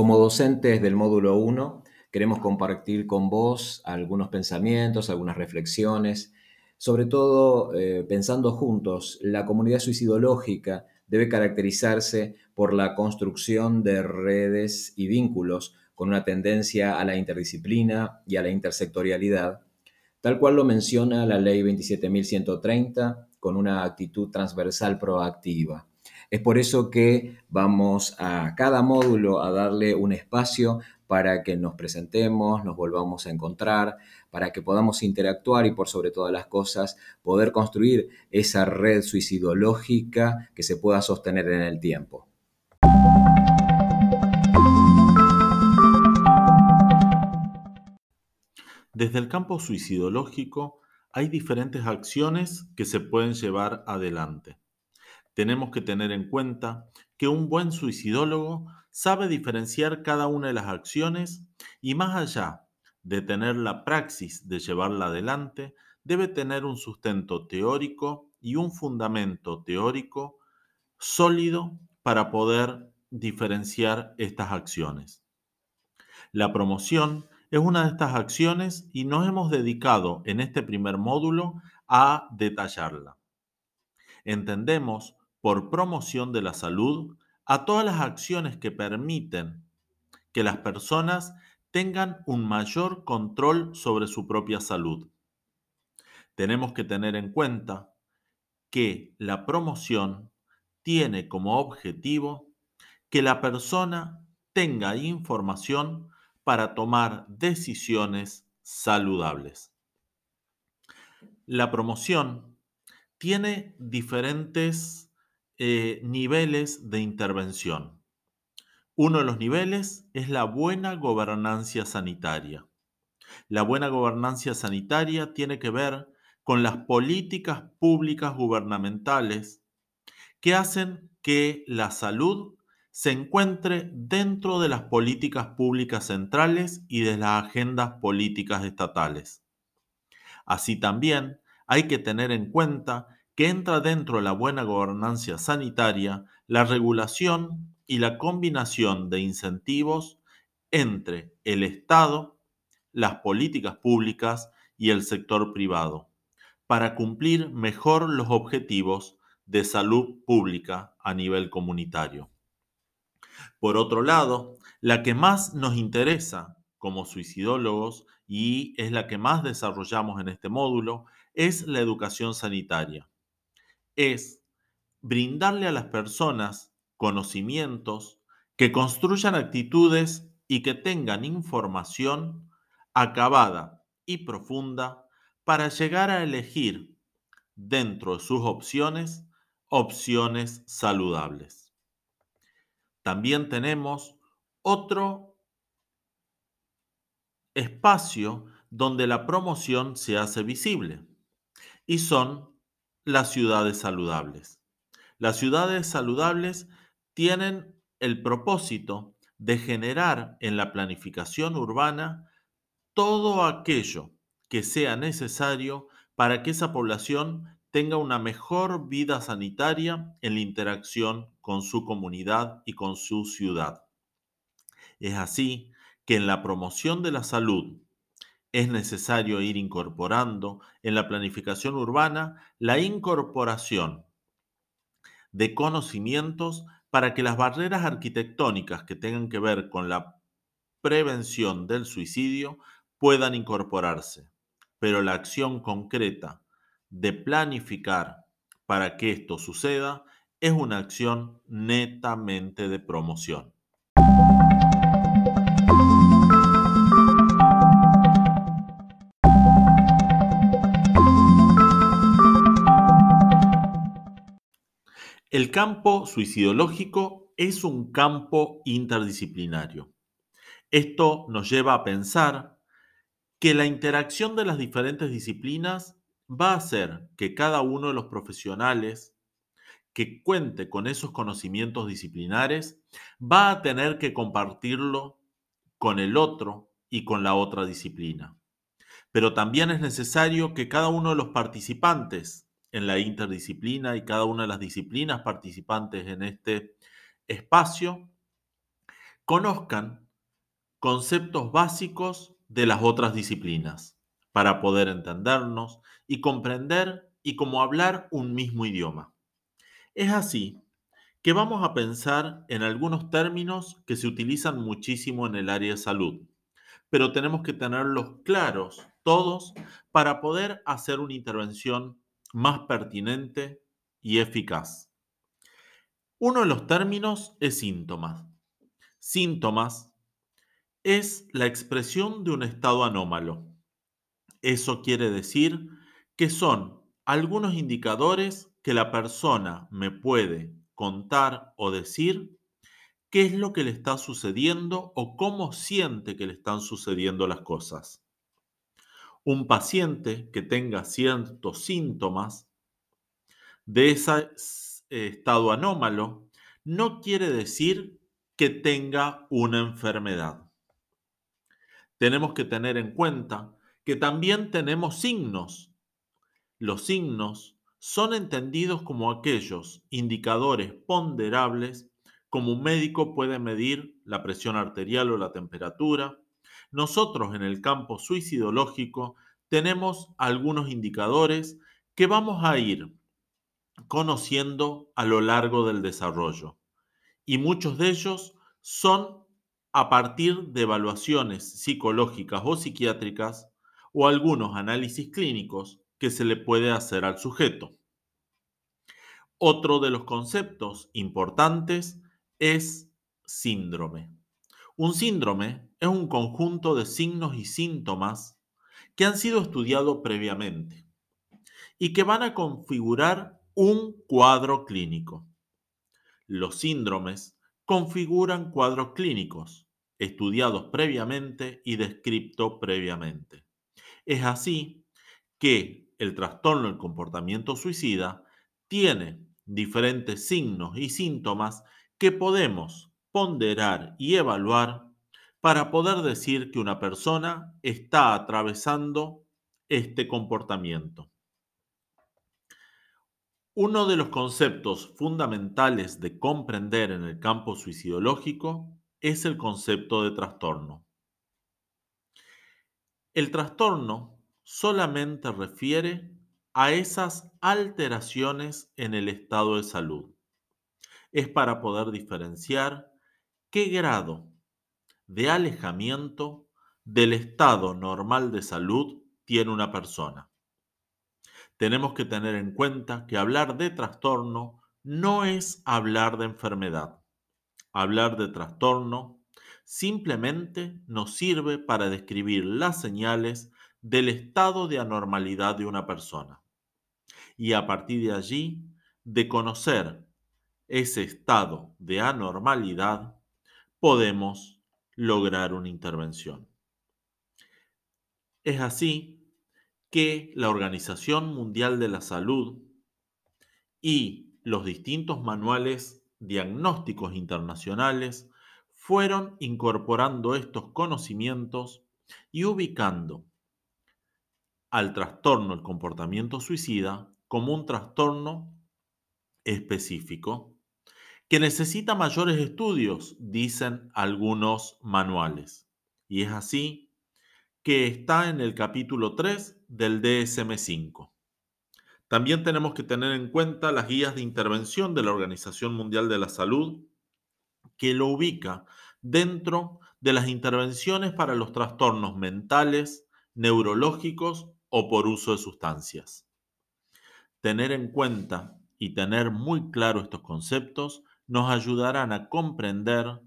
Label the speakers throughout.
Speaker 1: Como docentes del módulo 1, queremos compartir con vos algunos pensamientos, algunas reflexiones, sobre todo eh, pensando juntos, la comunidad suicidológica debe caracterizarse por la construcción de redes y vínculos con una tendencia a la interdisciplina y a la intersectorialidad, tal cual lo menciona la ley 27.130, con una actitud transversal proactiva. Es por eso que vamos a cada módulo a darle un espacio para que nos presentemos, nos volvamos a encontrar, para que podamos interactuar y por sobre todas las cosas poder construir esa red suicidológica que se pueda sostener en el tiempo.
Speaker 2: Desde el campo suicidológico hay diferentes acciones que se pueden llevar adelante. Tenemos que tener en cuenta que un buen suicidólogo sabe diferenciar cada una de las acciones y más allá de tener la praxis de llevarla adelante, debe tener un sustento teórico y un fundamento teórico sólido para poder diferenciar estas acciones. La promoción es una de estas acciones y nos hemos dedicado en este primer módulo a detallarla. Entendemos por promoción de la salud a todas las acciones que permiten que las personas tengan un mayor control sobre su propia salud. Tenemos que tener en cuenta que la promoción tiene como objetivo que la persona tenga información para tomar decisiones saludables. La promoción tiene diferentes eh, niveles de intervención. Uno de los niveles es la buena gobernancia sanitaria. La buena gobernancia sanitaria tiene que ver con las políticas públicas gubernamentales que hacen que la salud se encuentre dentro de las políticas públicas centrales y de las agendas políticas estatales. Así también hay que tener en cuenta que entra dentro de la buena gobernanza sanitaria la regulación y la combinación de incentivos entre el Estado, las políticas públicas y el sector privado, para cumplir mejor los objetivos de salud pública a nivel comunitario. Por otro lado, la que más nos interesa como suicidólogos y es la que más desarrollamos en este módulo es la educación sanitaria. Es brindarle a las personas conocimientos que construyan actitudes y que tengan información acabada y profunda para llegar a elegir dentro de sus opciones opciones saludables. También tenemos otro espacio donde la promoción se hace visible y son las ciudades saludables. Las ciudades saludables tienen el propósito de generar en la planificación urbana todo aquello que sea necesario para que esa población tenga una mejor vida sanitaria en la interacción con su comunidad y con su ciudad. Es así que en la promoción de la salud es necesario ir incorporando en la planificación urbana la incorporación de conocimientos para que las barreras arquitectónicas que tengan que ver con la prevención del suicidio puedan incorporarse. Pero la acción concreta de planificar para que esto suceda es una acción netamente de promoción. El campo suicidológico es un campo interdisciplinario. Esto nos lleva a pensar que la interacción de las diferentes disciplinas va a hacer que cada uno de los profesionales que cuente con esos conocimientos disciplinares va a tener que compartirlo con el otro y con la otra disciplina. Pero también es necesario que cada uno de los participantes en la interdisciplina y cada una de las disciplinas participantes en este espacio conozcan conceptos básicos de las otras disciplinas para poder entendernos y comprender y como hablar un mismo idioma. Es así que vamos a pensar en algunos términos que se utilizan muchísimo en el área de salud, pero tenemos que tenerlos claros todos para poder hacer una intervención más pertinente y eficaz. Uno de los términos es síntomas. Síntomas es la expresión de un estado anómalo. Eso quiere decir que son algunos indicadores que la persona me puede contar o decir qué es lo que le está sucediendo o cómo siente que le están sucediendo las cosas. Un paciente que tenga ciertos síntomas de ese estado anómalo no quiere decir que tenga una enfermedad. Tenemos que tener en cuenta que también tenemos signos. Los signos son entendidos como aquellos indicadores ponderables como un médico puede medir la presión arterial o la temperatura. Nosotros en el campo suicidológico tenemos algunos indicadores que vamos a ir conociendo a lo largo del desarrollo. Y muchos de ellos son a partir de evaluaciones psicológicas o psiquiátricas o algunos análisis clínicos que se le puede hacer al sujeto. Otro de los conceptos importantes es síndrome. Un síndrome es un conjunto de signos y síntomas que han sido estudiados previamente y que van a configurar un cuadro clínico. Los síndromes configuran cuadros clínicos estudiados previamente y descritos previamente. Es así que el trastorno del comportamiento suicida tiene diferentes signos y síntomas que podemos ponderar y evaluar para poder decir que una persona está atravesando este comportamiento. Uno de los conceptos fundamentales de comprender en el campo suicidológico es el concepto de trastorno. El trastorno solamente refiere a esas alteraciones en el estado de salud. Es para poder diferenciar qué grado de alejamiento del estado normal de salud tiene una persona. Tenemos que tener en cuenta que hablar de trastorno no es hablar de enfermedad. Hablar de trastorno simplemente nos sirve para describir las señales del estado de anormalidad de una persona. Y a partir de allí, de conocer ese estado de anormalidad, podemos lograr una intervención. Es así que la Organización Mundial de la Salud y los distintos manuales diagnósticos internacionales fueron incorporando estos conocimientos y ubicando al trastorno del comportamiento suicida como un trastorno específico que necesita mayores estudios, dicen algunos manuales. Y es así que está en el capítulo 3 del DSM5. También tenemos que tener en cuenta las guías de intervención de la Organización Mundial de la Salud, que lo ubica dentro de las intervenciones para los trastornos mentales, neurológicos o por uso de sustancias. Tener en cuenta y tener muy claro estos conceptos nos ayudarán a comprender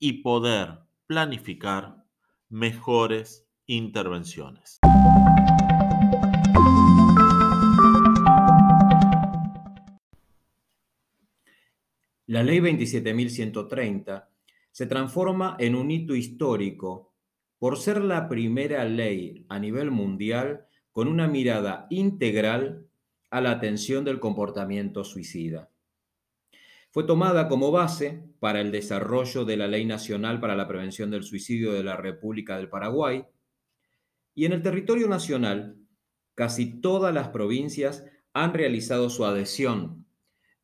Speaker 2: y poder planificar mejores intervenciones.
Speaker 1: La ley 27.130 se transforma en un hito histórico por ser la primera ley a nivel mundial con una mirada integral a la atención del comportamiento suicida. Fue tomada como base para el desarrollo de la Ley Nacional para la Prevención del Suicidio de la República del Paraguay y en el territorio nacional casi todas las provincias han realizado su adhesión,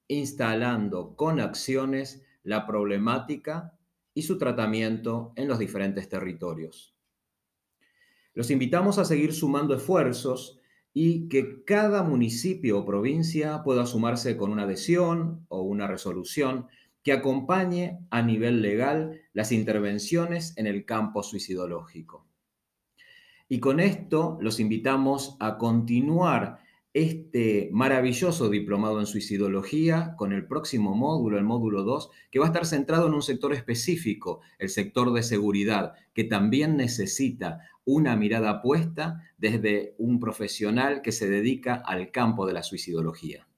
Speaker 1: instalando con acciones la problemática y su tratamiento en los diferentes territorios. Los invitamos a seguir sumando esfuerzos y que cada municipio o provincia pueda sumarse con una adhesión o una resolución que acompañe a nivel legal las intervenciones en el campo suicidológico. Y con esto los invitamos a continuar este maravilloso diplomado en suicidología con el próximo módulo, el módulo 2, que va a estar centrado en un sector específico, el sector de seguridad, que también necesita una mirada puesta desde un profesional que se dedica al campo de la suicidología.